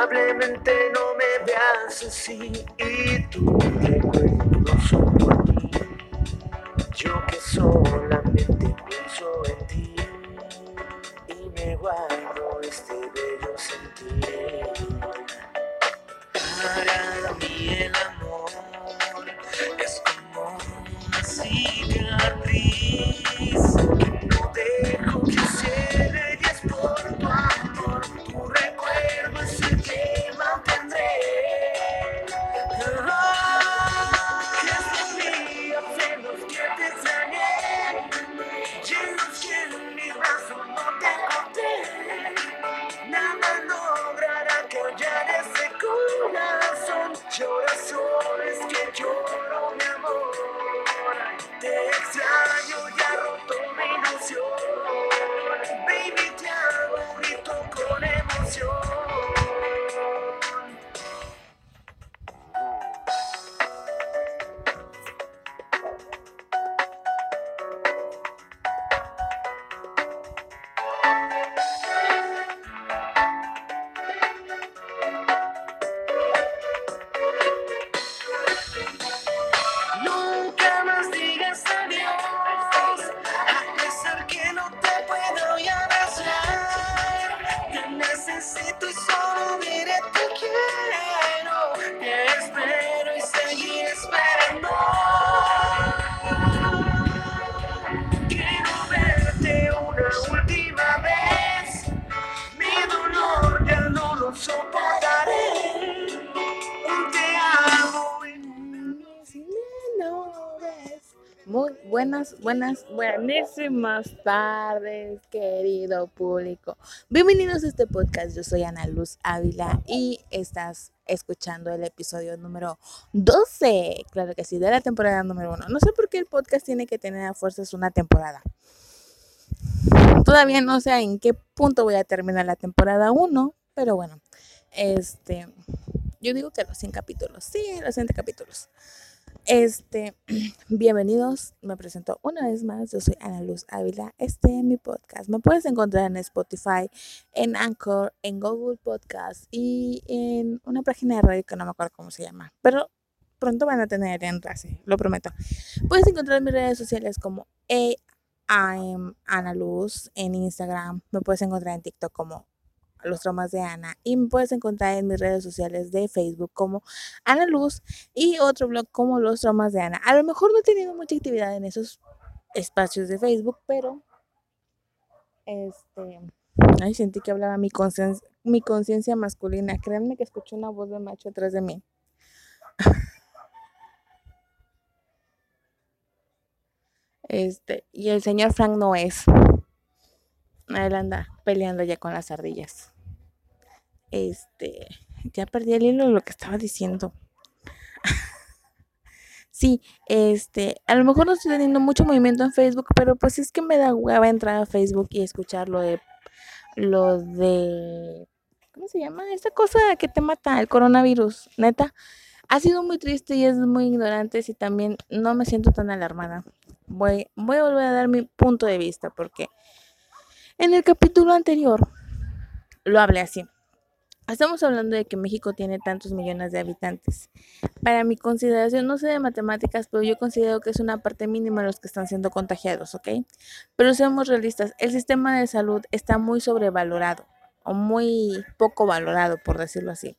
Probablemente no me veas así y tu recuerdo son por mí. Yo que solamente pienso en ti y me guardo este bello sentir. Para mí el amor Muy buenas, buenas, buenísimas tardes, querido público. Bienvenidos a este podcast. Yo soy Ana Luz Ávila y estás escuchando el episodio número 12. Claro que sí, de la temporada número 1. No sé por qué el podcast tiene que tener a fuerzas una temporada. Todavía no sé en qué punto voy a terminar la temporada 1, pero bueno, este, yo digo que los 100 capítulos, sí, los 100 capítulos. Este, bienvenidos, me presento una vez más, yo soy Ana Luz Ávila, este es mi podcast. Me puedes encontrar en Spotify, en Anchor, en Google Podcast y en una página de radio que no me acuerdo cómo se llama, pero pronto van a tener enlace, lo prometo. Puedes encontrar mis redes sociales como am Ana Luz en Instagram, me puedes encontrar en TikTok como los traumas de Ana y me puedes encontrar en mis redes sociales de Facebook como Ana Luz y otro blog como los traumas de Ana. A lo mejor no he tenido mucha actividad en esos espacios de Facebook, pero este, ay, sentí que hablaba mi conciencia mi conciencia masculina. Créanme que escuché una voz de macho atrás de mí. Este, y el señor Frank no es. Él anda peleando ya con las ardillas. Este, ya perdí el hilo de lo que estaba diciendo. Sí, este, a lo mejor no estoy teniendo mucho movimiento en Facebook, pero pues es que me da hueva entrar a Facebook y escuchar lo de, lo de, ¿cómo se llama? Esta cosa que te mata, el coronavirus, neta. Ha sido muy triste y es muy ignorante y también no me siento tan alarmada. voy, voy a volver a dar mi punto de vista porque en el capítulo anterior lo hablé así. Estamos hablando de que México tiene tantos millones de habitantes. Para mi consideración, no sé de matemáticas, pero yo considero que es una parte mínima los que están siendo contagiados, ¿ok? Pero seamos realistas, el sistema de salud está muy sobrevalorado o muy poco valorado, por decirlo así.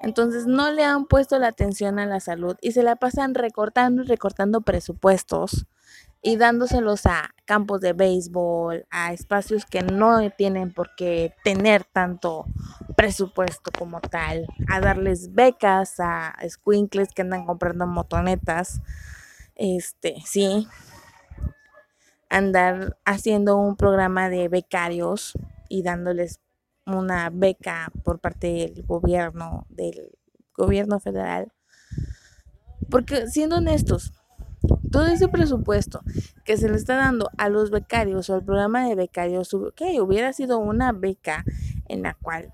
Entonces no le han puesto la atención a la salud y se la pasan recortando y recortando presupuestos y dándoselos a campos de béisbol, a espacios que no tienen por qué tener tanto presupuesto como tal, a darles becas a squinkles que andan comprando motonetas, este, sí, andar haciendo un programa de becarios y dándoles una beca por parte del gobierno, del gobierno federal. Porque siendo honestos, todo ese presupuesto que se le está dando a los becarios o al programa de becarios, que hubiera sido una beca en la cual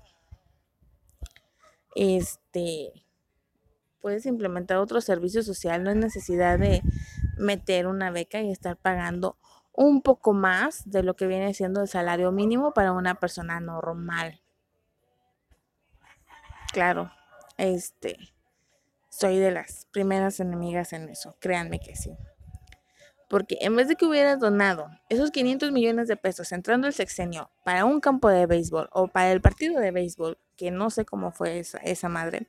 este puedes implementar otro servicio social, no hay necesidad de meter una beca y estar pagando un poco más de lo que viene siendo el salario mínimo para una persona normal. Claro, este, soy de las primeras enemigas en eso, créanme que sí. Porque en vez de que hubieras donado esos 500 millones de pesos entrando el sexenio para un campo de béisbol o para el partido de béisbol, que no sé cómo fue esa, esa madre,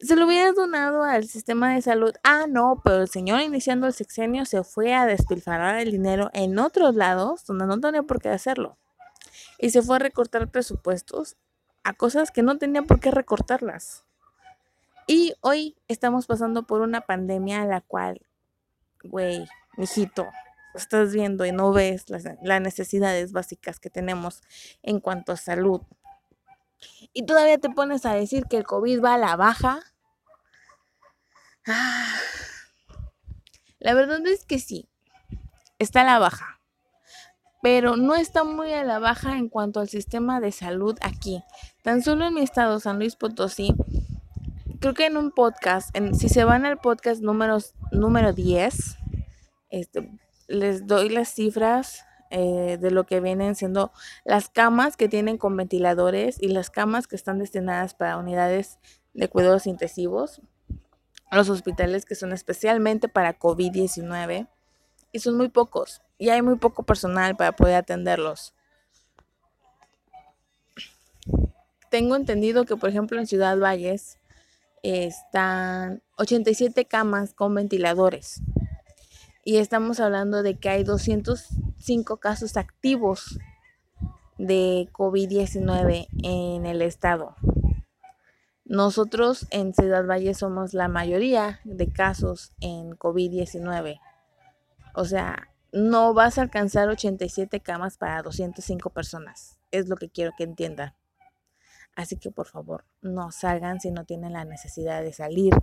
se lo hubieras donado al sistema de salud. Ah, no, pero el señor iniciando el sexenio se fue a despilfarrar el dinero en otros lados donde no tenía por qué hacerlo. Y se fue a recortar presupuestos a cosas que no tenía por qué recortarlas. Y hoy estamos pasando por una pandemia a la cual, güey, mijito, estás viendo y no ves las, necesidades básicas que tenemos en cuanto a salud. Y todavía te pones a decir que el COVID va a la baja Ah. La verdad es que sí, está a la baja, pero no está muy a la baja en cuanto al sistema de salud aquí. Tan solo en mi estado, San Luis Potosí, creo que en un podcast, en, si se van al podcast número, número 10, este, les doy las cifras eh, de lo que vienen siendo las camas que tienen con ventiladores y las camas que están destinadas para unidades de cuidados intensivos los hospitales que son especialmente para COVID-19 y son muy pocos y hay muy poco personal para poder atenderlos. Tengo entendido que, por ejemplo, en Ciudad Valles están 87 camas con ventiladores y estamos hablando de que hay 205 casos activos de COVID-19 en el estado. Nosotros en Ciudad Valle somos la mayoría de casos en COVID-19. O sea, no vas a alcanzar 87 camas para 205 personas. Es lo que quiero que entiendan. Así que por favor, no salgan si no tienen la necesidad de salir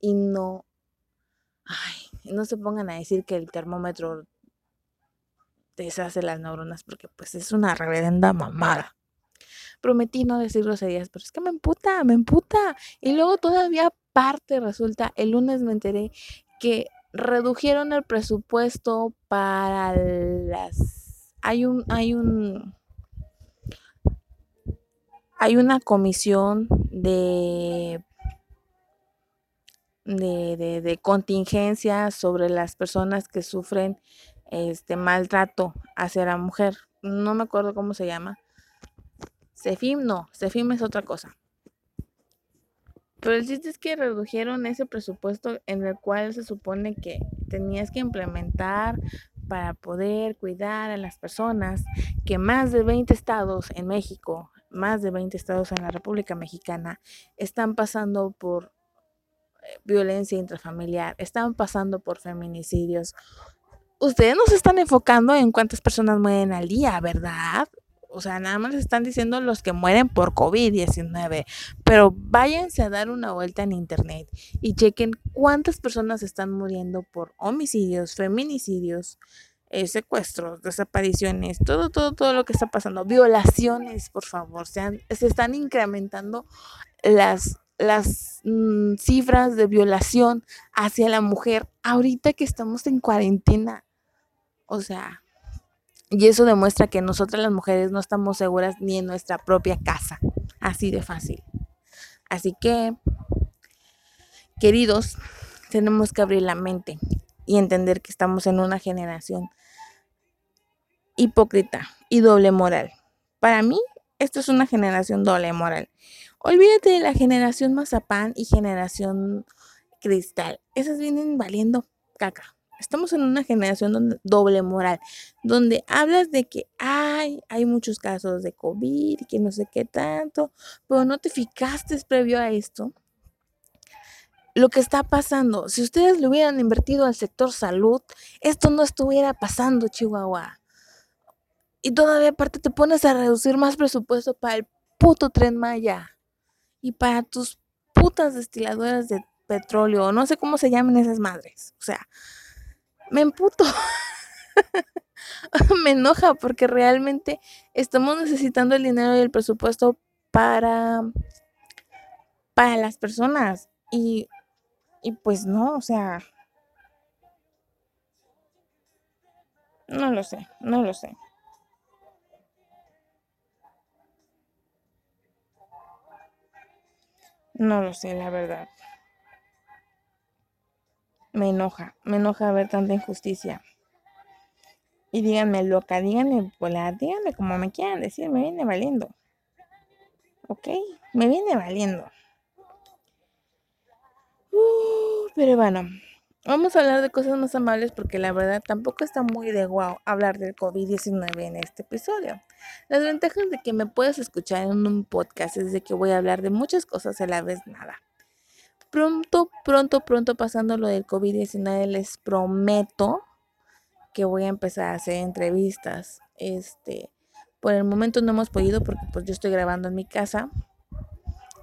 y no, ay, no se pongan a decir que el termómetro deshace las neuronas porque pues es una reverenda mamada prometí no decir groserías, pero es que me emputa, me emputa. Y luego todavía parte resulta, el lunes me enteré que redujeron el presupuesto para las hay un hay un hay una comisión de de, de, contingencia sobre las personas que sufren este maltrato hacia la mujer. No me acuerdo cómo se llama. Cefim no, Cefim es otra cosa. Pero el chiste es que redujeron ese presupuesto en el cual se supone que tenías que implementar para poder cuidar a las personas que más de 20 estados en México, más de 20 estados en la República Mexicana están pasando por eh, violencia intrafamiliar, están pasando por feminicidios. Ustedes no se están enfocando en cuántas personas mueren al día, ¿verdad? O sea, nada más están diciendo los que mueren por COVID-19. Pero váyanse a dar una vuelta en internet y chequen cuántas personas están muriendo por homicidios, feminicidios, eh, secuestros, desapariciones, todo, todo, todo lo que está pasando. Violaciones, por favor. Se, se están incrementando las, las mm, cifras de violación hacia la mujer ahorita que estamos en cuarentena. O sea, y eso demuestra que nosotras las mujeres no estamos seguras ni en nuestra propia casa. Así de fácil. Así que, queridos, tenemos que abrir la mente y entender que estamos en una generación hipócrita y doble moral. Para mí, esto es una generación doble moral. Olvídate de la generación mazapán y generación cristal. Esas vienen valiendo caca. Estamos en una generación doble moral, donde hablas de que hay, hay muchos casos de COVID y que no sé qué tanto, pero no te fijaste previo a esto lo que está pasando. Si ustedes le hubieran invertido al sector salud, esto no estuviera pasando, Chihuahua. Y todavía aparte te pones a reducir más presupuesto para el puto tren Maya y para tus putas destiladoras de petróleo, no sé cómo se llaman esas madres. O sea, me emputo. me enoja porque realmente estamos necesitando el dinero y el presupuesto para para las personas y y pues no, o sea, no lo sé, no lo sé. No lo sé, la verdad. Me enoja, me enoja ver tanta injusticia. Y díganme loca, díganme volar, díganme como me quieran decir, me viene valiendo. ¿Ok? Me viene valiendo. Uh, pero bueno, vamos a hablar de cosas más amables porque la verdad tampoco está muy de guau hablar del COVID-19 en este episodio. Las ventajas de que me puedas escuchar en un podcast es de que voy a hablar de muchas cosas a la vez nada. Pronto, pronto, pronto pasando lo del COVID-19 les prometo que voy a empezar a hacer entrevistas. Este, por el momento no hemos podido porque pues yo estoy grabando en mi casa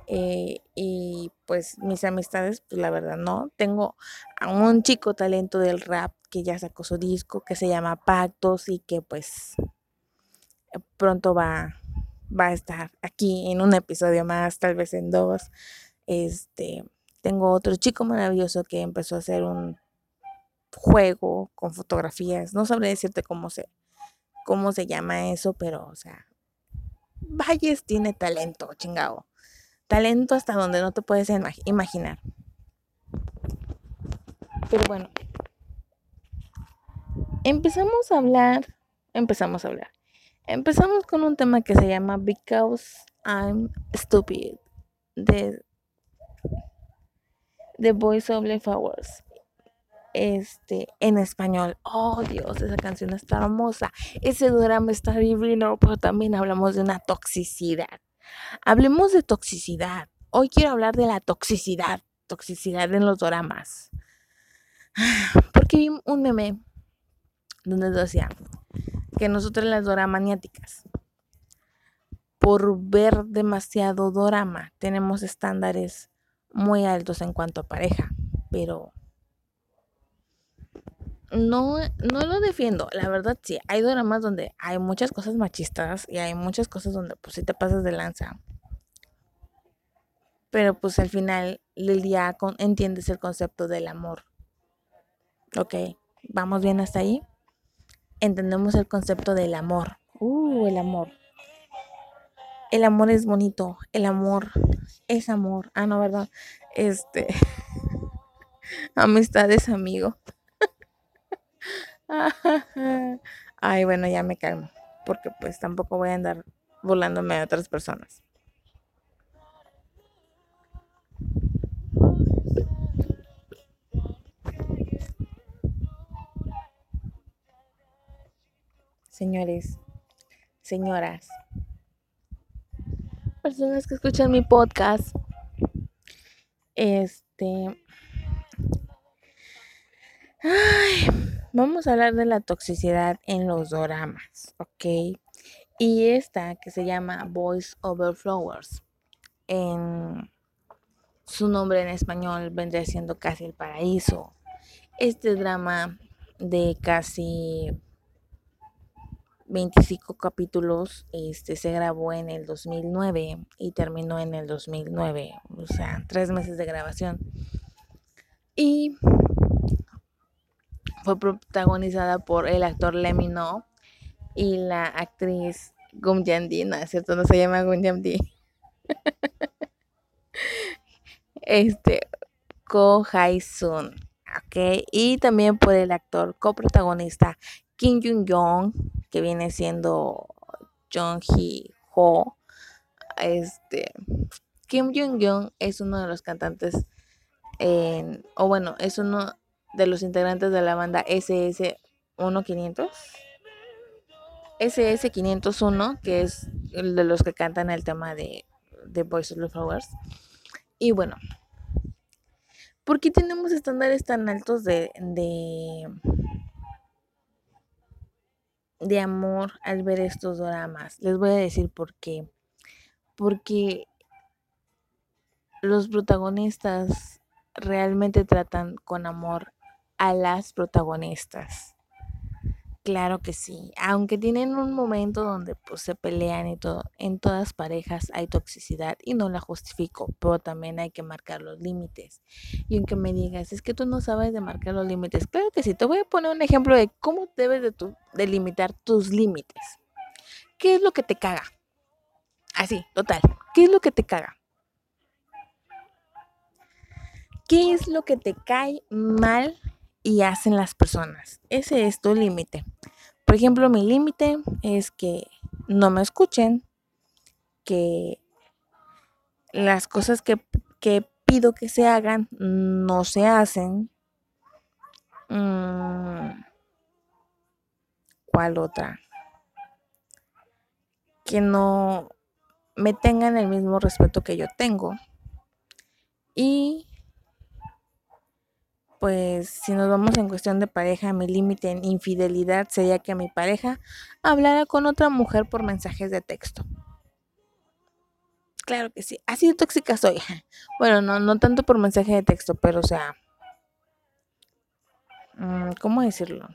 eh, y pues mis amistades, pues la verdad no. Tengo a un chico talento del rap que ya sacó su disco, que se llama Pactos y que pues pronto va, va a estar aquí en un episodio más, tal vez en dos. Este, tengo otro chico maravilloso que empezó a hacer un juego con fotografías. No sabré decirte cómo se, cómo se llama eso, pero, o sea, Valles tiene talento, chingado talento hasta donde no te puedes imaginar. Pero bueno, empezamos a hablar, empezamos a hablar. Empezamos con un tema que se llama Because I'm Stupid de The Voice of the Flowers. Este, en español. Oh Dios, esa canción está hermosa. Ese drama está divino, pero también hablamos de una toxicidad. Hablemos de toxicidad. Hoy quiero hablar de la toxicidad, toxicidad en los doramas. Porque vi un meme donde decía que nosotros las doramaniáticas, por ver demasiado dorama, tenemos estándares muy altos en cuanto a pareja, pero no, no lo defiendo. La verdad, sí, hay dramas donde hay muchas cosas machistas y hay muchas cosas donde pues sí te pasas de lanza. Pero pues al final del día entiendes el concepto del amor. Ok, vamos bien hasta ahí. Entendemos el concepto del amor. Uh, el amor. El amor es bonito. El amor es amor. Ah, no, ¿verdad? Este. Amistad es amigo. Ay, bueno, ya me calmo, porque pues tampoco voy a andar volándome a otras personas. Señores, señoras, personas que escuchan mi podcast, este... Ay, Vamos a hablar de la toxicidad en los doramas, ¿ok? Y esta que se llama Voice Over Flowers. Su nombre en español vendría siendo casi el paraíso. Este drama de casi 25 capítulos este, se grabó en el 2009 y terminó en el 2009, o sea, tres meses de grabación. Y fue protagonizada por el actor Lemmy No y la actriz Gum Yandi, no cierto, no se llama Gum Yandi. este, Ko Hai Sun, ok, y también por el actor coprotagonista Kim Jung Yong, que viene siendo Jung Hee Ho. Este, Kim Jung Yong es uno de los cantantes, o bueno, es uno de los integrantes de la banda SS 1500. SS 501, que es el de los que cantan el tema de, de Boys of the Flowers. Y bueno, ¿por qué tenemos estándares tan altos de, de, de amor al ver estos dramas? Les voy a decir por qué. Porque los protagonistas realmente tratan con amor a las protagonistas. Claro que sí, aunque tienen un momento donde pues se pelean y todo, en todas parejas hay toxicidad y no la justifico, pero también hay que marcar los límites. Y aunque me digas, es que tú no sabes de marcar los límites, claro que sí, te voy a poner un ejemplo de cómo debes de tu, delimitar tus límites. ¿Qué es lo que te caga? Así, total, ¿qué es lo que te caga? ¿Qué es lo que te cae mal y hacen las personas. Ese es tu límite. Por ejemplo, mi límite es que no me escuchen, que las cosas que, pido que se hagan no se hacen. Mm, ¿Cuál otra? Que no me tengan el mismo respeto que yo tengo. Y pues si nos vamos en cuestión de pareja, mi límite en infidelidad sería que mi pareja hablara con otra mujer por mensajes de texto. Claro que sí, así de tóxica soy. Bueno, no, no tanto por mensaje de texto, pero o sea, mm, ¿cómo decirlo?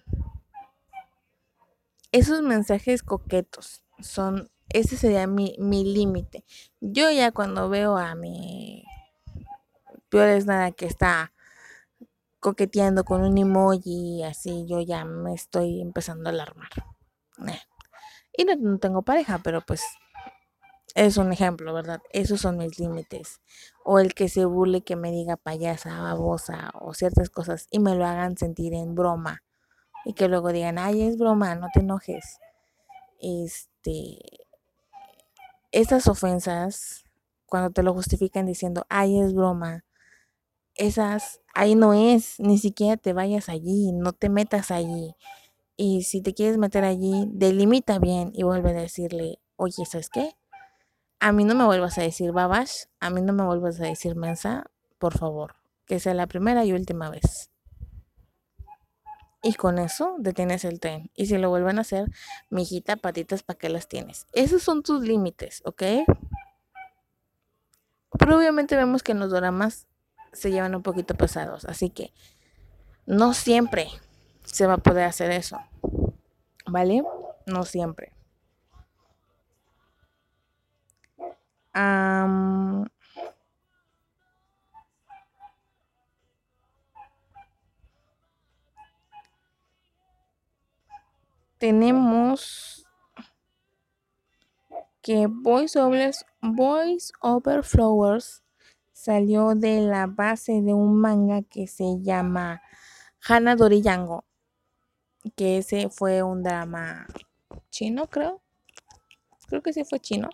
Esos mensajes coquetos son, ese sería mi, mi límite. Yo ya cuando veo a mi peor es nada que está coqueteando con un emoji, así yo ya me estoy empezando a alarmar. Y no, tengo pareja, pero pues es un ejemplo, ¿verdad? Esos son mis límites. O el que se burle, que me diga payasa, babosa o ciertas cosas y me lo hagan sentir en broma. Y que luego digan, ay, es broma, no te enojes. Este, estas ofensas, cuando te lo justifican diciendo, ay, es broma, esas, ahí no es, ni siquiera te vayas allí, no te metas allí. Y si te quieres meter allí, delimita bien y vuelve a decirle, oye, ¿sabes qué? A mí no me vuelvas a decir babash, a mí no me vuelvas a decir mensa, por favor, que sea la primera y última vez. Y con eso detienes el tren. Y si lo vuelven a hacer, mijita, patitas, ¿para qué las tienes? Esos son tus límites, ¿ok? Pero obviamente vemos que en los dramas se llevan un poquito pesados. Así que no siempre se va a poder hacer eso. ¿Vale? No siempre. tenemos que Voice Over, Voice Over Flowers salió de la base de un manga que se llama Hana Doriyango, que ese fue un drama chino, creo. Creo que sí fue chino.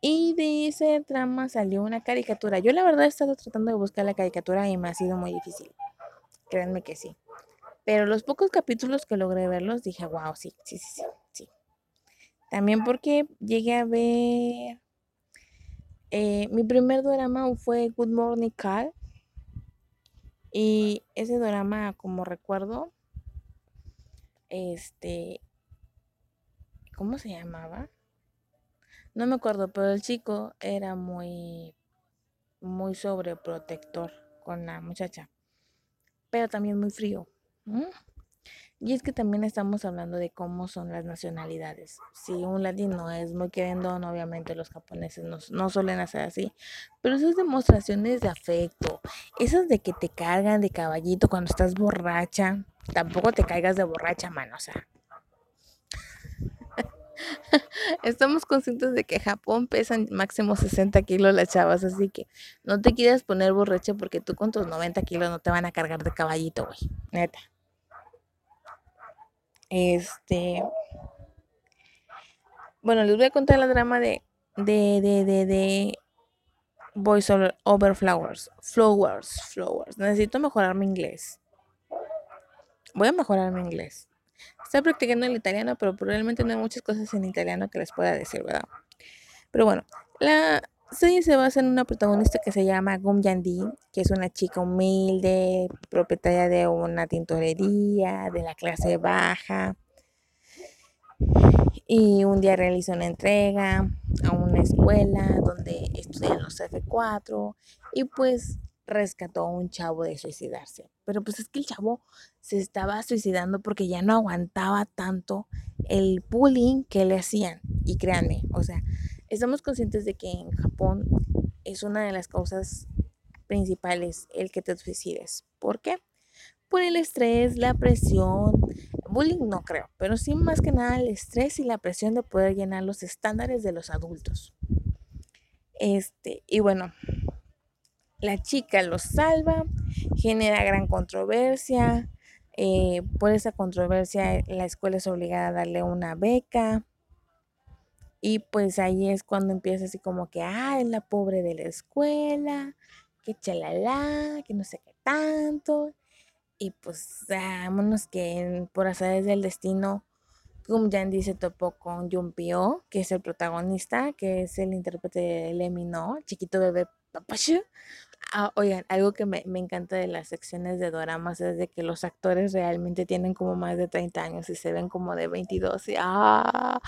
Y de ese drama salió una caricatura. Yo la verdad he estado tratando de buscar la caricatura y me ha sido muy difícil. Créanme que sí. Pero los pocos capítulos que logré verlos dije, wow, sí, sí, sí, sí. También porque llegué a ver eh, mi primer drama fue Good Morning Carl. Y ese drama, como recuerdo, este, ¿cómo se llamaba? No me acuerdo, pero el chico era muy, muy sobreprotector con la muchacha, pero también muy frío. Y es que también estamos hablando de cómo son las nacionalidades. Si un latino es muy querendón, obviamente los japoneses no, no suelen hacer así. Pero esas demostraciones de afecto, esas de que te cargan de caballito cuando estás borracha, tampoco te caigas de borracha, mano, o sea. Estamos conscientes de que Japón pesan máximo 60 kilos las chavas, así que no te quieras poner borracha porque tú con tus 90 kilos no te van a cargar de caballito, güey. Neta. Este. Bueno, les voy a contar la drama de. De. De. De. de Voice over, over Flowers. Flowers. Flowers. Necesito mejorar mi inglés. Voy a mejorar mi inglés. Estoy practicando el italiano, pero probablemente no hay muchas cosas en italiano que les pueda decir, ¿verdad? Pero bueno, la serie se basa en una protagonista que se llama Gum Yandi, que es una chica humilde, propietaria de una tintorería, de la clase baja. Y un día realiza una entrega a una escuela donde estudian los F4 y pues rescató a un chavo de suicidarse. Pero pues es que el chavo se estaba suicidando porque ya no aguantaba tanto el bullying que le hacían. Y créanme, o sea, estamos conscientes de que en Japón es una de las causas principales el que te suicides. ¿Por qué? Por el estrés, la presión, bullying no creo, pero sí más que nada el estrés y la presión de poder llenar los estándares de los adultos. Este, y bueno, la chica lo salva, genera gran controversia. Eh, por esa controversia la escuela es obligada a darle una beca. Y pues ahí es cuando empieza así como que, ah, es la pobre de la escuela, que chalala, que no sé qué tanto. Y pues vámonos que por azares del destino, Gum Yandy se topó con Jumpio, que es el protagonista, que es el intérprete de Lemmy No, chiquito bebé Papashu. Ah, oigan, algo que me, encanta de las secciones de doramas es de que los actores realmente tienen como más de 30 años y se ven como de 22 y ah,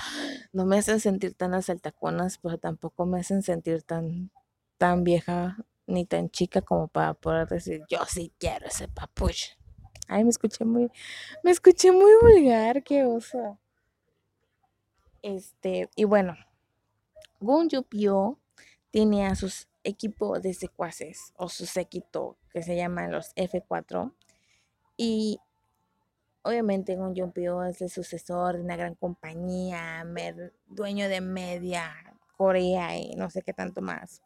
no me hacen sentir tan asaltaconas, pero tampoco me hacen sentir tan, tan vieja ni tan chica como para poder decir yo sí quiero ese papuch. Ay, me escuché muy, me escuché muy vulgar, qué oso. Este, y bueno, Gun Yupio tiene a sus equipo de secuaces o su séquito que se llaman los F4 y obviamente un Jumpio es el sucesor de una gran compañía, dueño de media Corea y no sé qué tanto más.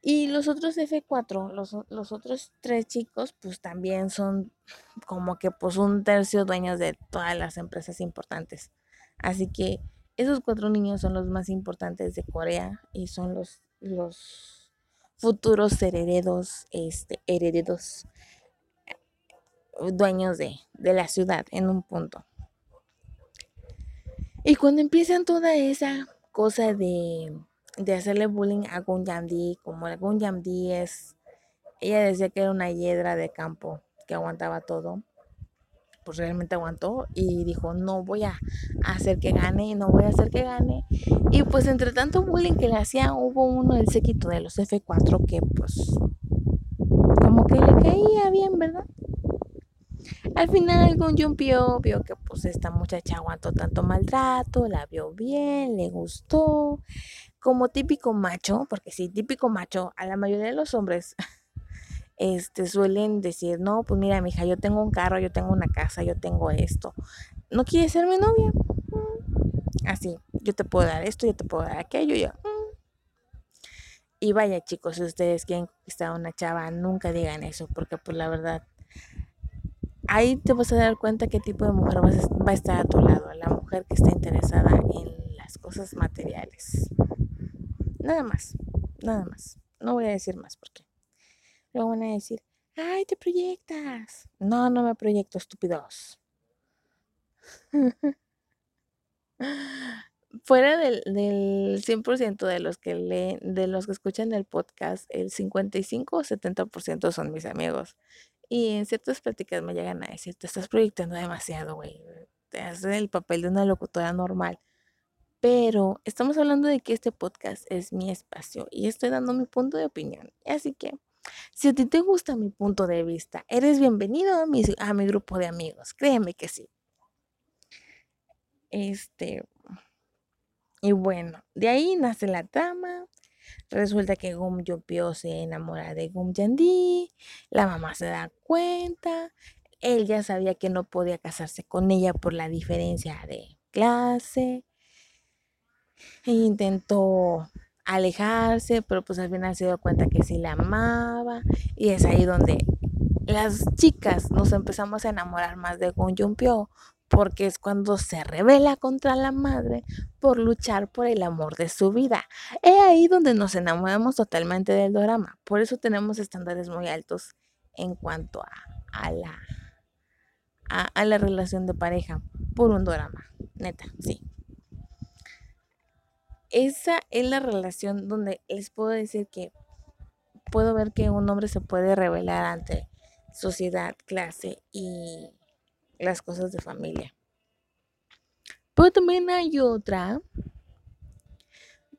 Y los otros F4, los, los, otros tres chicos, pues también son como que pues un tercio dueños de todas las empresas importantes. Así que esos cuatro niños son los más importantes de Corea y son los los futuros herederos, este, herederos, dueños de, la ciudad en un punto. Y cuando empiezan toda esa cosa de, de hacerle bullying a Gunyamdi, como Gunyamdi es, ella decía que era una hiedra de campo que aguantaba todo pues realmente aguantó y dijo, no voy a hacer que gane, no voy a hacer que gane. Y pues entre tanto bullying que le hacía, hubo uno del séquito de los F4 que pues como que le caía bien, ¿verdad? Al final con Jumpio vio que pues esta muchacha aguantó tanto maltrato, la vio bien, le gustó. Como típico macho, porque sí, típico macho, a la mayoría de los hombres este, suelen decir, no, pues mira, mija, yo tengo un carro, yo tengo una casa, yo tengo esto. ¿No quieres ser mi novia? Así, yo te puedo dar esto, yo te puedo dar aquello, yo. Mm". Y vaya chicos, si ustedes quieren conquistar a una chava, nunca digan eso, porque pues la verdad, ahí te vas a dar cuenta qué tipo de mujer va a estar a tu lado, la mujer que está interesada en las cosas materiales. Nada más, nada más. No voy a decir más porque Luego van a decir, ay, te proyectas. No, no me proyecto, estúpidos. Fuera del, del 100% de los que leen, de los que escuchan el podcast, el 55 o 70% son mis amigos. Y en ciertas pláticas me llegan a decir, te estás proyectando demasiado, güey. Te haces el papel de una locutora normal. Pero estamos hablando de que este podcast es mi espacio y estoy dando mi punto de opinión. Así que Si a ti te gusta mi punto de vista, eres bienvenido a mi, a mi grupo de amigos. Créeme que sí. Este. Y bueno, de ahí nace la trama. Resulta que Gum Yopio se enamora de Gum Yandi. La mamá se da cuenta. Él ya sabía que no podía casarse con ella por la diferencia de clase. E intentó alejarse, pero pues al final se dio cuenta que sí la amaba. Y es ahí donde las chicas nos empezamos a enamorar más de Gun Yumpio porque es cuando se revela contra la madre por luchar por el amor de su vida. Es ahí donde nos enamoramos totalmente del drama. Por eso tenemos estándares muy altos en cuanto a, a la, a, la relación de pareja por un drama. Neta, sí. Esa es la relación donde les puedo decir que puedo ver que un hombre se puede revelar ante sociedad, clase y las cosas de familia. Pero también hay otra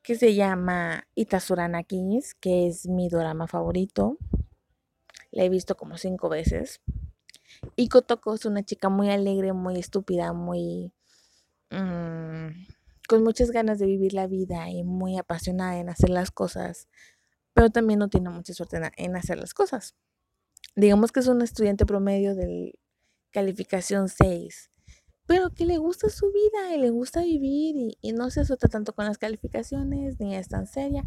que se llama Itasurana Kings, que es mi drama favorito. La he visto como cinco veces. Y Kotoko es una chica muy alegre, muy estúpida, muy... Mm, con muchas ganas de vivir la vida y muy apasionada en hacer las cosas, pero también no tiene mucha suerte en hacer las cosas. Digamos que es un estudiante promedio del calificación 6, pero que le gusta su vida y le gusta vivir y, no se azota tanto con las calificaciones ni es tan seria.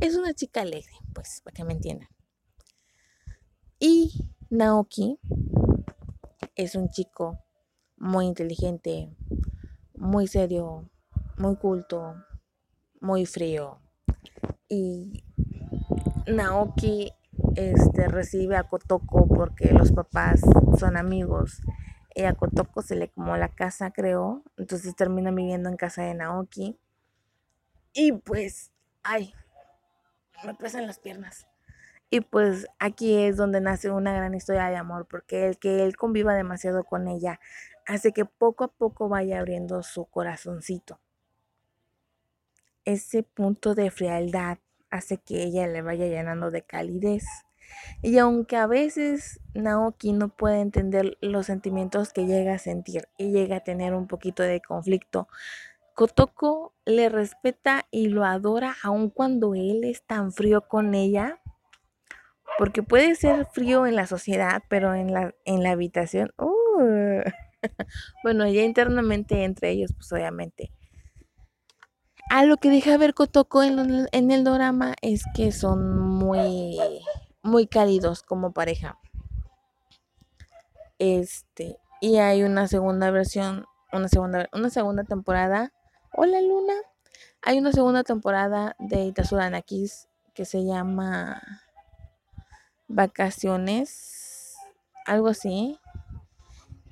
Es una chica alegre, pues, para que me entiendan. Y Naoki es un chico muy inteligente, muy serio, muy culto, muy frío. Y Naoki este, recibe a Kotoko porque los papás son amigos. Y a Kotoko se le como la casa, creo. Entonces termina viviendo en casa de Naoki. Y pues, ay, me pesan las piernas. Y pues aquí es donde nace una gran historia de amor, porque el que él conviva demasiado con ella hace que poco a poco vaya abriendo su corazoncito. Ese punto de frialdad hace que ella le vaya llenando de calidez. Y aunque a veces Naoki no puede entender los sentimientos que llega a sentir y llega a tener un poquito de conflicto, Kotoko le respeta y lo adora aun cuando él es tan frío con ella. Porque puede ser frío en la sociedad, pero en la, en la habitación, uh, bueno, ya internamente entre ellos, pues obviamente a lo que deja ver Kotoko en, en el drama es que son muy, muy cálidos como pareja. Este, y hay una segunda versión, una segunda, una segunda temporada. Hola Luna. Hay una segunda temporada de Itazura Kiss que se llama Vacaciones, algo así.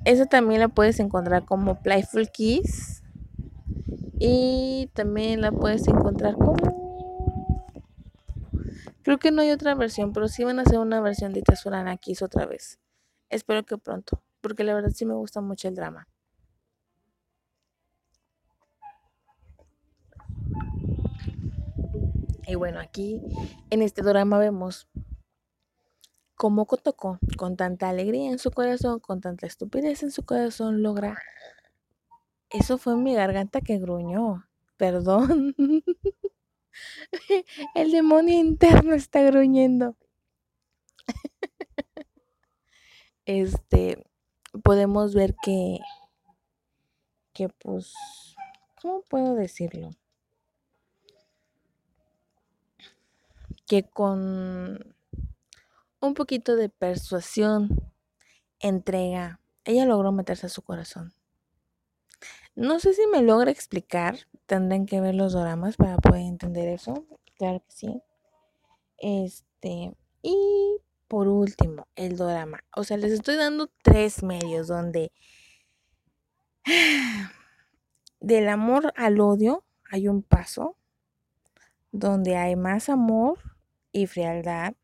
Esa también la puedes encontrar como Playful Kiss y también la puedes encontrar como... Creo que no hay otra versión, pero sí van a hacer una versión de Tesurana Kiss otra vez. Espero que pronto, porque la verdad sí me gusta mucho el drama. Y bueno, aquí en este drama vemos cómo Kotoko, con tanta alegría en su corazón, con tanta estupidez en su corazón, logra eso fue mi garganta que gruñó. Perdón. El demonio interno está gruñendo. Este, podemos ver que, que pues, ¿cómo puedo decirlo? Que con un poquito de persuasión, entrega, ella logró meterse a su corazón. No sé si me logra explicar, tendrán que ver los dramas para poder entender eso. Claro que sí. Este, y por último, el drama. O sea, les estoy dando tres medios donde del amor al odio hay un paso donde hay más amor y frialdad.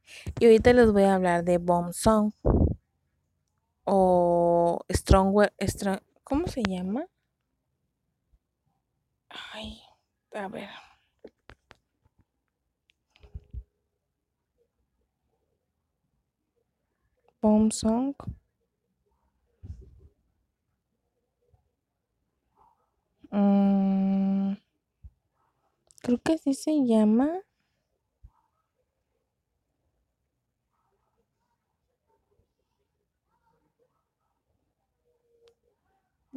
Y ahorita les voy a hablar de Bomb Song o Strong, Strong ¿cómo se llama? Ay, a ver. Bomb Song. Mm, creo que así se llama.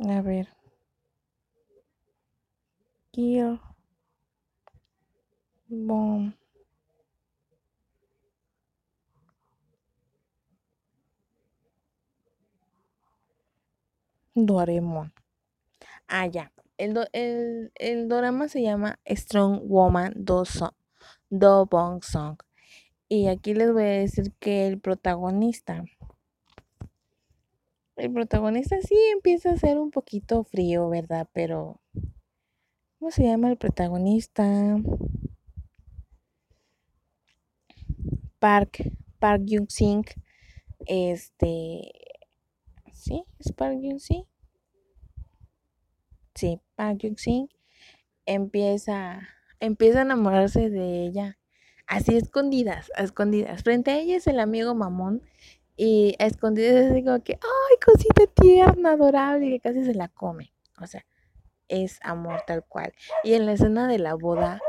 A ver. Kill. Bomb. Doraemon. Ah, ya. El, do- el, el drama se llama Strong Woman Do, so Do Bong Song. Y aquí les voy a decir que el protagonista. El protagonista sí empieza a ser un poquito frío, ¿verdad? Pero. ¿Cómo se llama el protagonista? Park. Park Yun-sing. Este. ¿Sí? ¿Es Park Yun-sing? Sí, Park Yun-sing empieza, empieza a enamorarse de ella. Así escondidas, a escondidas. Frente a ella es el amigo mamón. Y a escondidas es así como que, ay, cosita tierna, adorable, y que casi se la come. O sea, es amor tal cual. Y en la escena de la boda,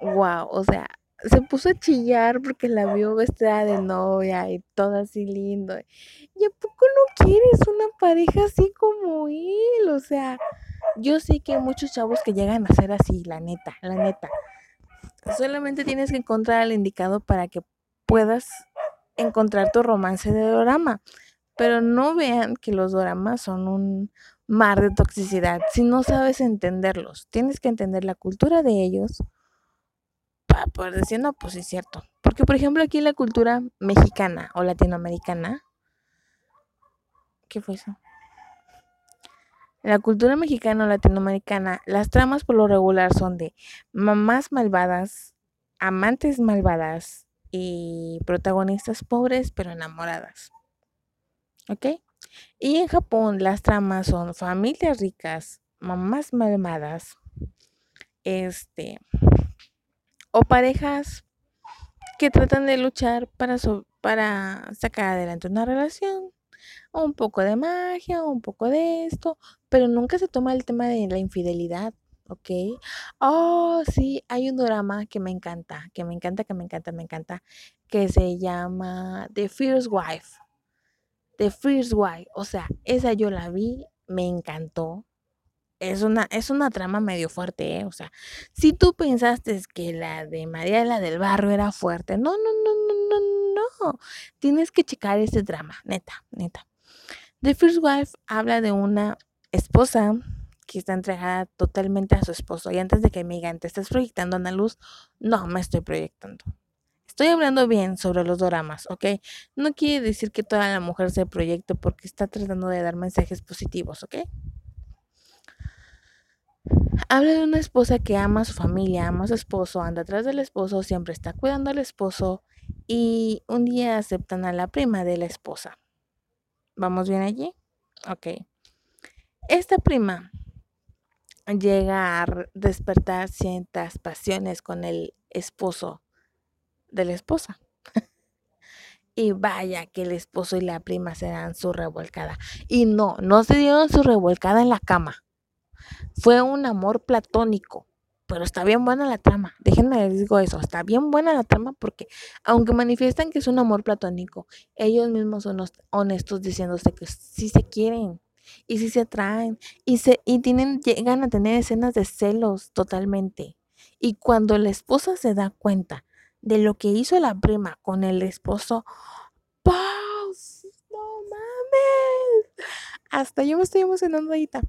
wow, o sea, se puso a chillar porque la vio vestida de novia y todo así lindo. ¿Y a poco no quieres una pareja así como él? O sea, yo sé que hay muchos chavos que llegan a ser así, la neta, la neta. Solamente tienes que encontrar al indicado para que puedas encontrar tu romance de drama. Pero no vean que los dramas son un mar de toxicidad si no sabes entenderlos. Tienes que entender la cultura de ellos para poder decir, no, pues sí es cierto. Porque, por ejemplo, aquí la cultura mexicana o latinoamericana, ¿qué fue eso? La cultura mexicana o latinoamericana, las tramas por lo regular son de mamás malvadas, amantes malvadas y protagonistas pobres pero enamoradas. ¿Ok? Y en Japón las tramas son familias ricas, mamás malvadas, este, o parejas que tratan de luchar para, para sacar adelante una relación. Un poco de magia, un poco de esto, pero nunca se toma el tema de la infidelidad, ¿ok? Oh, sí, hay un drama que me encanta, que me encanta, que me encanta, me encanta, que se llama The Fierce Wife. The Fierce Wife, o sea, esa yo la vi, me encantó. Es una, es una trama medio fuerte, ¿eh? O sea, si tú pensaste que la de María la del Barrio era fuerte, no, no, no, no, no, no. Tienes que checar este drama, neta, neta. The First Wife habla de una esposa que está entregada totalmente a su esposo. Y antes de que me digan, ¿te estás proyectando Ana Luz? No, me estoy proyectando. Estoy hablando bien sobre los doramas, ¿ok? No quiere decir que toda la mujer se proyecte porque está tratando de dar mensajes positivos, ¿ok? Habla de una esposa que ama a su familia, ama a su esposo, anda atrás del esposo, siempre está cuidando al esposo y un día aceptan a la prima de la esposa. ¿Vamos bien allí? Ok. Esta prima llega a despertar ciertas pasiones con el esposo de la esposa. y vaya que el esposo y la prima se dan su revolcada. Y no, no se dieron su revolcada en la cama. Fue un amor platónico. Pero está bien buena la trama. Déjenme les digo eso. Está bien buena la trama porque aunque manifiestan que es un amor platónico, ellos mismos son honestos diciéndose que sí se quieren y sí se atraen y se y tienen llegan a tener escenas de celos totalmente. Y cuando la esposa se da cuenta de lo que hizo la prima con el esposo, ¡paz! ¡No mames! Hasta yo me estoy emocionando ahorita.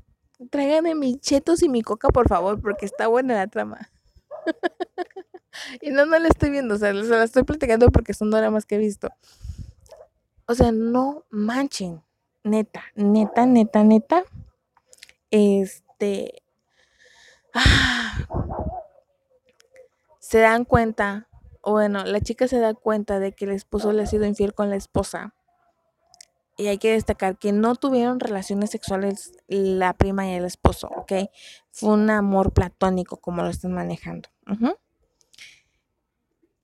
Tráiganme mis chetos y mi coca, por favor, porque está buena la trama. y no, no la estoy viendo, o sea, se la estoy platicando porque son dramas que he visto. O sea, no manchen. Neta, neta, neta, neta. Este. ah, se dan cuenta, bueno, la chica se da cuenta de que el esposo le ha sido infiel con la esposa. Y hay que destacar que no tuvieron relaciones sexuales la prima y el esposo, ¿ok? Fue un amor platónico como lo están manejando.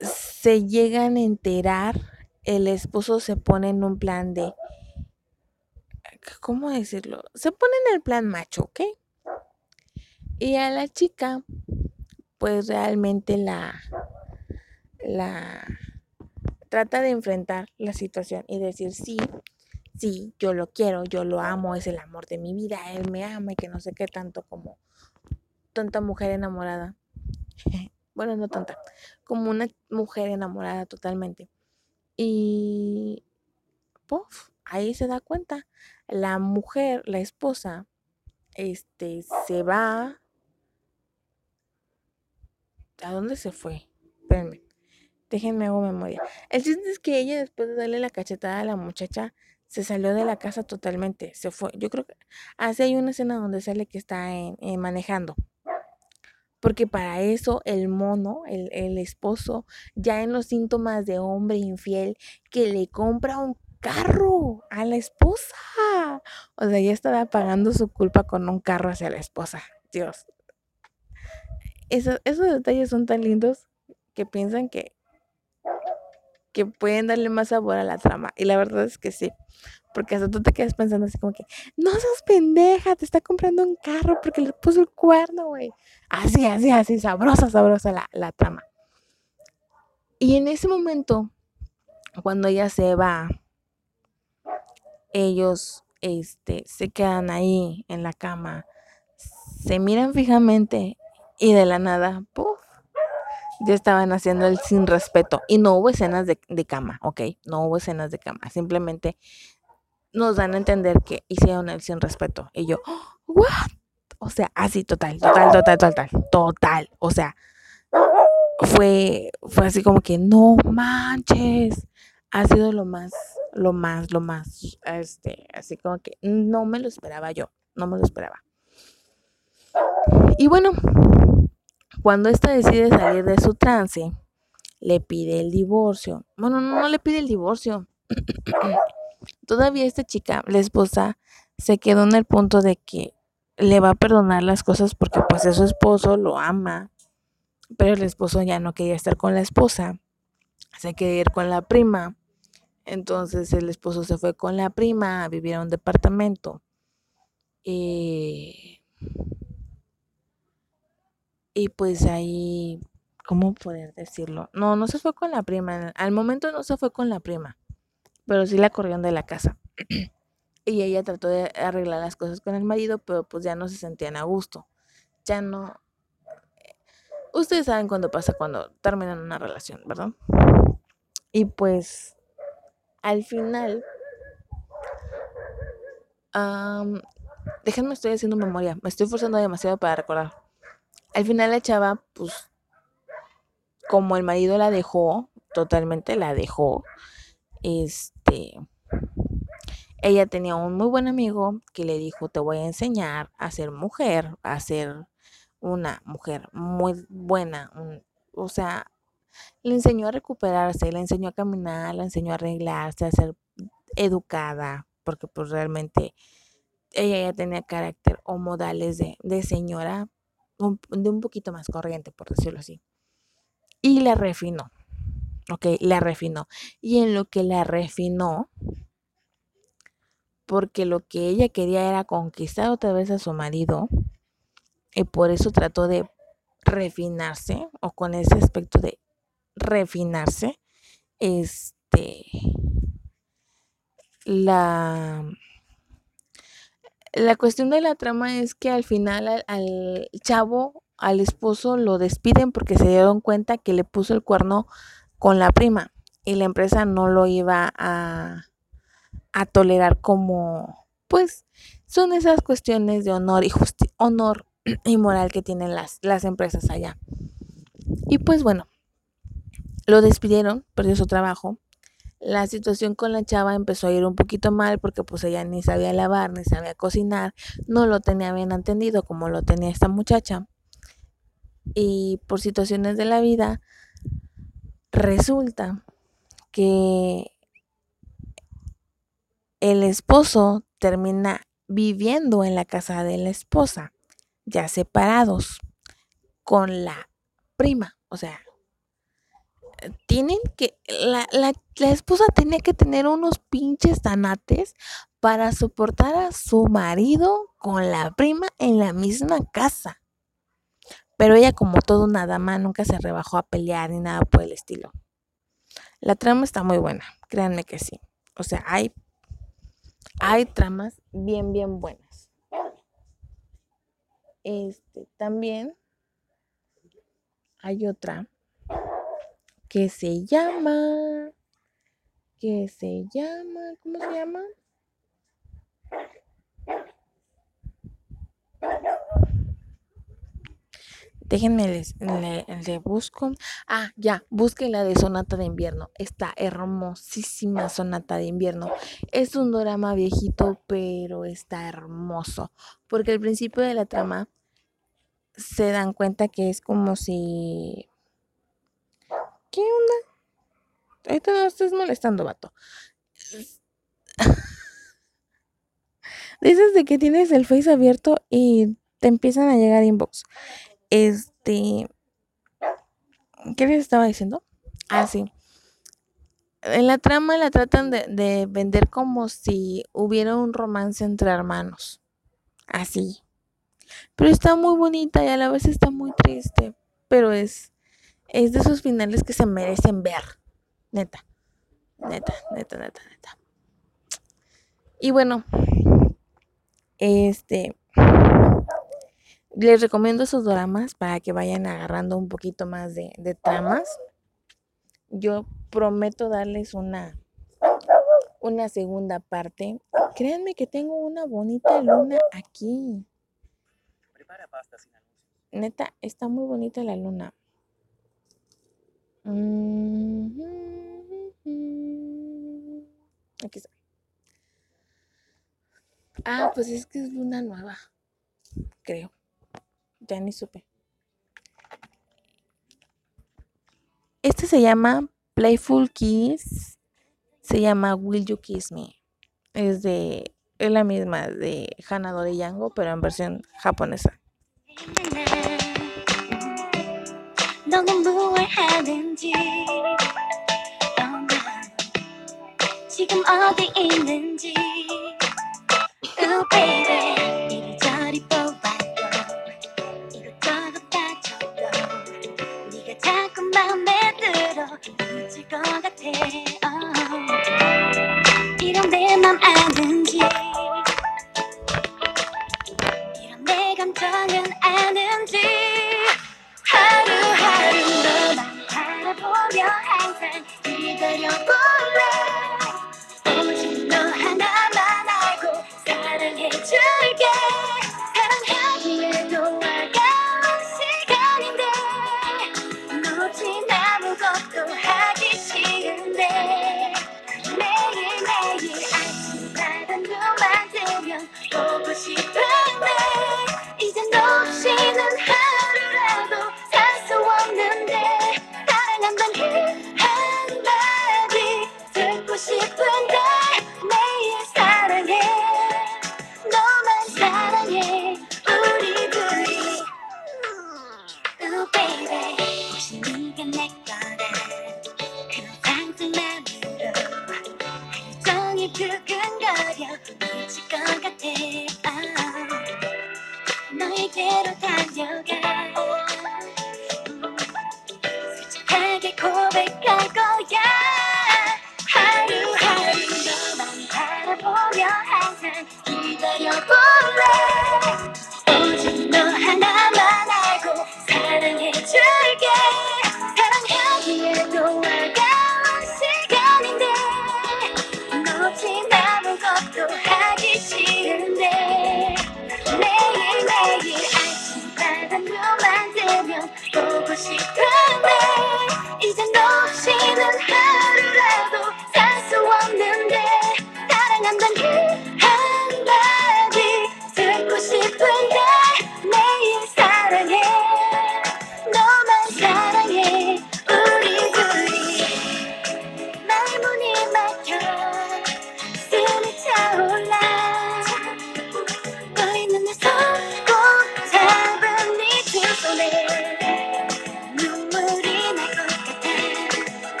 Se llegan a enterar el esposo se pone en un plan de, ¿cómo decirlo? Se pone en el plan macho, ¿ok? Y a la chica, pues realmente la, la trata de enfrentar la situación y decir, sí, sí, yo lo quiero, yo lo amo, es el amor de mi vida, él me ama y que no sé qué tanto como tanta mujer enamorada. bueno, no tanta, como una mujer enamorada totalmente. Y, puff, ahí se da cuenta. La mujer, la esposa, este, se va. ¿A dónde se fue? Espérenme. Déjenme hago memoria. El chiste es que ella, después de darle la cachetada a la muchacha, se salió de la casa totalmente. Se fue. Yo creo que. Así hay una escena donde sale que está en, manejando. Porque para eso el mono, el, el, esposo, ya en los síntomas de hombre infiel, que le compra un carro a la esposa. O sea, ya estaba pagando su culpa con un carro hacia la esposa. Dios. esos detalles son tan lindos que piensan que, que pueden darle más sabor a la trama. Y la verdad es que sí. Porque hasta tú te quedas pensando así como que, no seas pendeja, te está comprando un carro porque le puso el cuerno, güey. Así, así, así, sabrosa, sabrosa la, la trama. Y en ese momento, cuando ella se va ellos este, se quedan ahí en la cama, se miran fijamente y de la nada, puff, ya estaban haciendo el sin respeto. Y no hubo escenas de, cama, ¿ok? No hubo escenas de cama. Simplemente nos dan a entender que hicieron el sin respeto. Y yo, ¿what? O sea, así, total, total, total, total, total. O sea, fue, fue así como que, no manches ha sido lo más, lo más, lo más, este, así como que no me lo esperaba yo, no me lo esperaba. Y bueno, cuando esta decide salir de su trance, le pide el divorcio. Bueno, no, no le pide el divorcio. Todavía esta chica, la esposa, se quedó en el punto de que le va a perdonar las cosas porque pues es su esposo, lo ama, pero el esposo ya no quería estar con la esposa se quería ir con la prima. Entonces el esposo se fue con la prima a vivir a un departamento. Y, y pues ahí, ¿cómo poder decirlo? No, no se fue con la prima. Al momento no se fue con la prima, pero sí la corrieron de la casa. y ella trató de arreglar las cosas con el marido, pero pues ya no se sentían a gusto. Ya no... Ustedes saben cuándo pasa cuando terminan una relación, ¿verdad? Y pues al final, déjenme, estoy haciendo memoria, me estoy forzando demasiado para recordar. Al final la chava, pues, como el marido la dejó, totalmente la dejó, este, ella tenía un muy buen amigo que le dijo, te voy a enseñar a ser mujer, a ser una mujer muy buena, o sea, le enseñó a recuperarse, le enseñó a caminar, le enseñó a arreglarse, a ser educada, porque pues realmente ella ya tenía carácter o modales de, señora, de un poquito más corriente, por decirlo así. Y la refinó, ok, la refinó. Y en lo que la refinó, porque lo que ella quería era conquistar otra vez a su marido, y por eso trató de refinarse o con ese aspecto de refinarse. Este, la, la cuestión de la trama es que al final al, chavo, al esposo, lo despiden porque se dieron cuenta que le puso el cuerno con la prima y la empresa no lo iba a, a tolerar como, pues, son esas cuestiones de honor y honor y moral que tienen las, las empresas allá. Y pues bueno, lo despidieron, perdió su trabajo. La situación con la chava empezó a ir un poquito mal porque pues ella ni sabía lavar, ni sabía cocinar, no lo tenía bien entendido como lo tenía esta muchacha. Y por situaciones de la vida, resulta que el esposo termina viviendo en la casa de la esposa, ya separados, con la prima, o sea, tienen que, la, la, la esposa tenía que tener unos pinches tanates para soportar a su marido con la prima en la misma casa. Pero ella, como toda una dama, nunca se rebajó a pelear ni nada por el estilo. La trama está muy buena, créanme que sí. O sea, hay, hay tramas bien, bien buenas. Este, también hay otra que se llama, que se llama, ¿cómo se llama? Déjenme les, le, busco. Ah, ya, busquen la de Sonata de Invierno. Está hermosísima Sonata de Invierno. Es un drama viejito, pero está hermoso. Porque al principio de la trama se dan cuenta que es como si... ¿Qué onda? Ahorita no estés molestando, vato. Dices de que tienes el face abierto y te empiezan a llegar inbox. Este, ¿qué les estaba diciendo? Ah, sí. En la trama la tratan de vender como si hubiera un romance entre hermanos. Así. Pero está muy bonita y a la vez está muy triste. Pero es, es de esos finales que se merecen ver. Neta. Neta, neta, neta, neta. Y bueno, este, les recomiendo esos dramas para que vayan agarrando un poquito más de, de tramas. Yo prometo darles una, una segunda parte. Créanme que tengo una bonita luna aquí. Prepara pasta sin anuncios. Neta, está muy bonita la luna. Aquí está. Ah, pues es que es luna nueva. Creo. Ya ni supe. Este se llama Playful Kiss. Se llama Will You Kiss Me. Es de. Es la misma de Hanado de Yango, pero en versión japonesa. 너는 무얼 하는지. 너는 지금 어디 있는지. Oh baby 이리저리 뽑아도 이것저것 따져도 네가 자꾸 맘에 들어. 미칠 것 같아. oh. 이런 내 맘 아는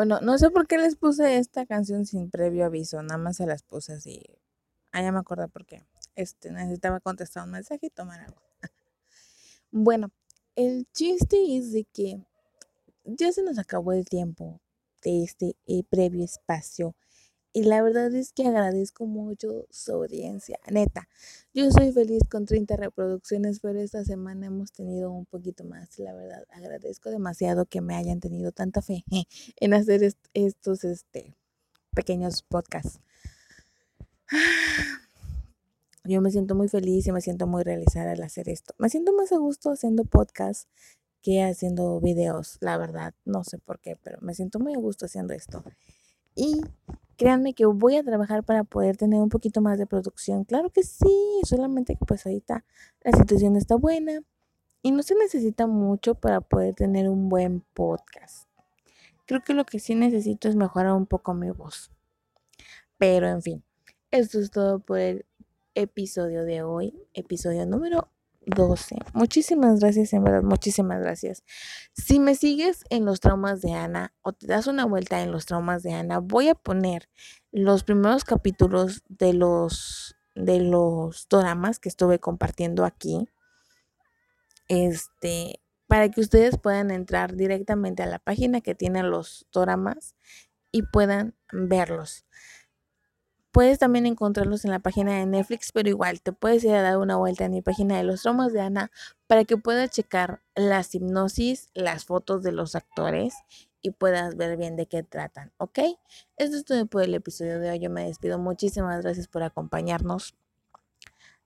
Bueno, no sé por qué les puse esta canción sin previo aviso, nada más se las puse así. Ah, ya me acordé por qué. Este, necesitaba contestar un mensaje y tomar algo. Bueno, el chiste es de que ya se nos acabó el tiempo de este eh, previo espacio. Y la verdad es que agradezco mucho su audiencia. Neta, yo soy feliz con 30 reproducciones, pero esta semana hemos tenido un poquito más. La verdad, agradezco demasiado que me hayan tenido tanta fe en hacer est- estos este, pequeños podcasts. Yo me siento muy feliz y me siento muy realizada al hacer esto. Me siento más a gusto haciendo podcasts que haciendo videos, la verdad. No sé por qué, pero me siento muy a gusto haciendo esto. Y créanme que voy a trabajar para poder tener un poquito más de producción. Claro que sí, solamente que pues ahorita la situación está buena y no se necesita mucho para poder tener un buen podcast. Creo que lo que sí necesito es mejorar un poco mi voz. Pero en fin, esto es todo por el episodio de hoy, episodio número 12. Muchísimas gracias, en verdad, muchísimas gracias. Si me sigues en los traumas de Ana o te das una vuelta en los traumas de Ana, voy a poner los primeros capítulos de los de los dramas que estuve compartiendo aquí. Este, para que ustedes puedan entrar directamente a la página que tiene los dramas y puedan verlos. Puedes también encontrarlos en la página de Netflix, pero igual te puedes ir a dar una vuelta en mi página de los traumas de Ana para que puedas checar las hipnosis, las fotos de los actores y puedas ver bien de qué tratan, ¿ok? Esto es todo por el episodio de hoy. Yo me despido. Muchísimas gracias por acompañarnos.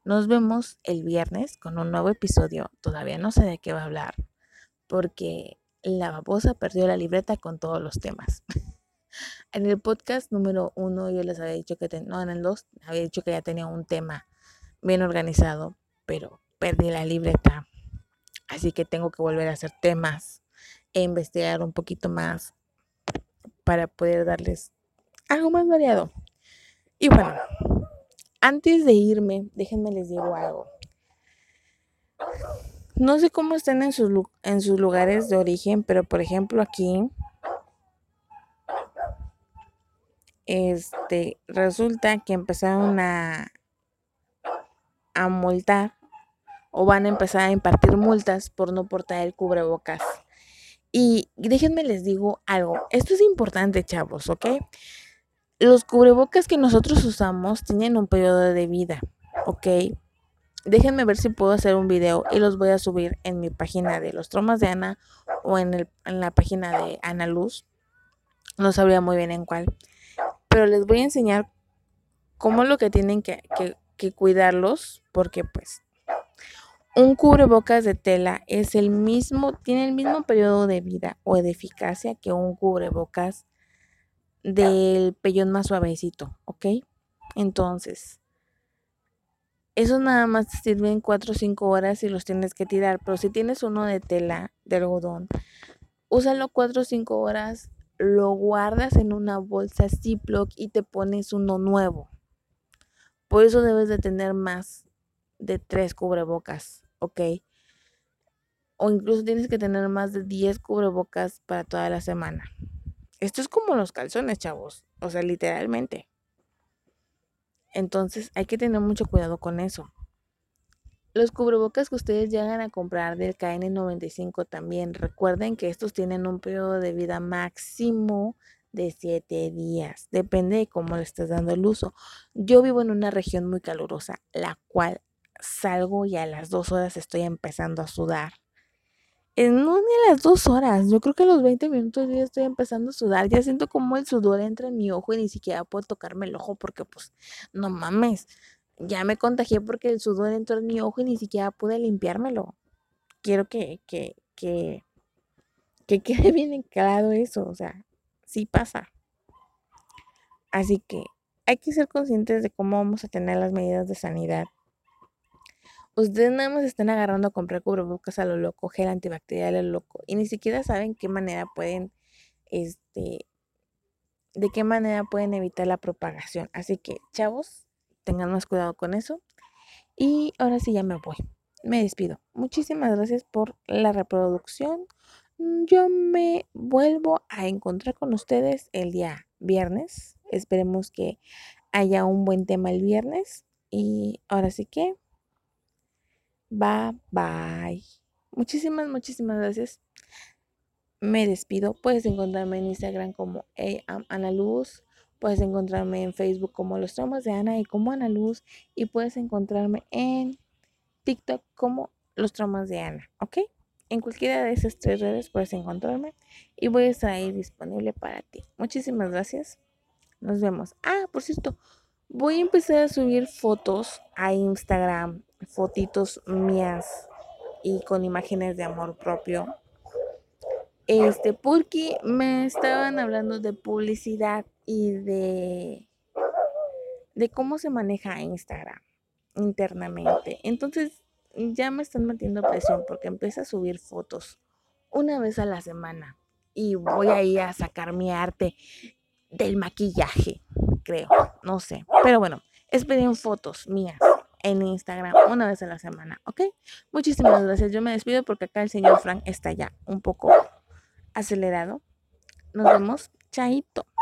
Nos vemos el viernes con un nuevo episodio. Todavía no sé de qué va a hablar porque la babosa perdió la libreta con todos los temas. En el podcast número uno yo les había dicho que, ten- no, en el dos había dicho que ya tenía un tema bien organizado, pero perdí la libreta. Así que tengo que volver a hacer temas e investigar un poquito más para poder darles algo más variado. Y bueno, antes de irme, déjenme les digo algo. No sé cómo están en sus, en sus lugares de origen, pero por ejemplo aquí este, resulta que empezaron a, a multar o van a empezar a impartir multas por no portar el cubrebocas. Y déjenme les digo algo, esto es importante, chavos, ¿ok? Los cubrebocas que nosotros usamos tienen un periodo de vida, ¿ok? Déjenme ver si puedo hacer un video y los voy a subir en mi página de los tromas de Ana o en, el, en la página de Ana Luz. No sabría muy bien en cuál pero les voy a enseñar cómo lo que tienen que cuidarlos, porque pues un cubrebocas de tela es el mismo, tiene el mismo periodo de vida o de eficacia que un cubrebocas del pellón más suavecito, ¿ok? Entonces, esos nada más te sirven 4 o 5 horas y los tienes que tirar, pero si tienes uno de tela, de algodón, úsalo 4 o 5 horas, lo guardas en una bolsa Ziploc y te pones uno nuevo. Por eso debes de tener más de 3 cubrebocas, ¿ok? O incluso tienes que tener más de 10 cubrebocas para toda la semana. Esto es como los calzones, chavos. O sea, literalmente. Entonces hay que tener mucho cuidado con eso. Los cubrebocas que ustedes llegan a comprar del KN95 también, recuerden que estos tienen un periodo de vida máximo de 7 días. Depende de cómo le estés dando el uso. Yo vivo en una región muy calurosa, la cual salgo y a las 2 horas estoy empezando a sudar. En no ni a las dos horas. Yo creo que a los 20 minutos ya estoy empezando a sudar. Ya siento como el sudor entra en mi ojo y ni siquiera puedo tocarme el ojo porque pues no mames. Ya me contagié porque el sudor entró en mi ojo y ni siquiera pude limpiármelo. Quiero que, que, que, que quede bien claro eso. O sea, sí pasa. Así que hay que ser conscientes de cómo vamos a tener las medidas de sanidad. Ustedes nada más están agarrando a comprar cubrebocas a lo loco, gel antibacterial a lo loco, y ni siquiera saben qué manera pueden, este, de qué manera pueden evitar la propagación. Así que, chavos, tengan más cuidado con eso. Y ahora sí ya me voy. Me despido. Muchísimas gracias por la reproducción. Yo me vuelvo a encontrar con ustedes el día viernes. Esperemos que haya un buen tema el viernes. Y ahora sí que, bye bye. Muchísimas, muchísimas gracias. Me despido. Puedes encontrarme en Instagram como Ana Luz. Puedes encontrarme en Facebook como Los Traumas de Ana y como Ana Luz. Y puedes encontrarme en TikTok como Los Traumas de Ana. ¿Ok? En cualquiera de esas tres redes puedes encontrarme y voy a estar ahí disponible para ti. Muchísimas gracias. Nos vemos. Ah, por cierto, voy a empezar a subir fotos a Instagram, fotitos mías y con imágenes de amor propio. Este, porque me estaban hablando de publicidad y de de cómo se maneja Instagram internamente. Entonces, ya me están metiendo presión porque empiezo a subir fotos una vez a la semana y voy a ir a sacar mi arte del maquillaje, creo, no sé. Pero bueno, esperen fotos mías en Instagram una vez a la semana, ¿ok? Muchísimas gracias. Yo me despido porque acá el señor Frank está ya un poco acelerado. Nos vemos. Chaito.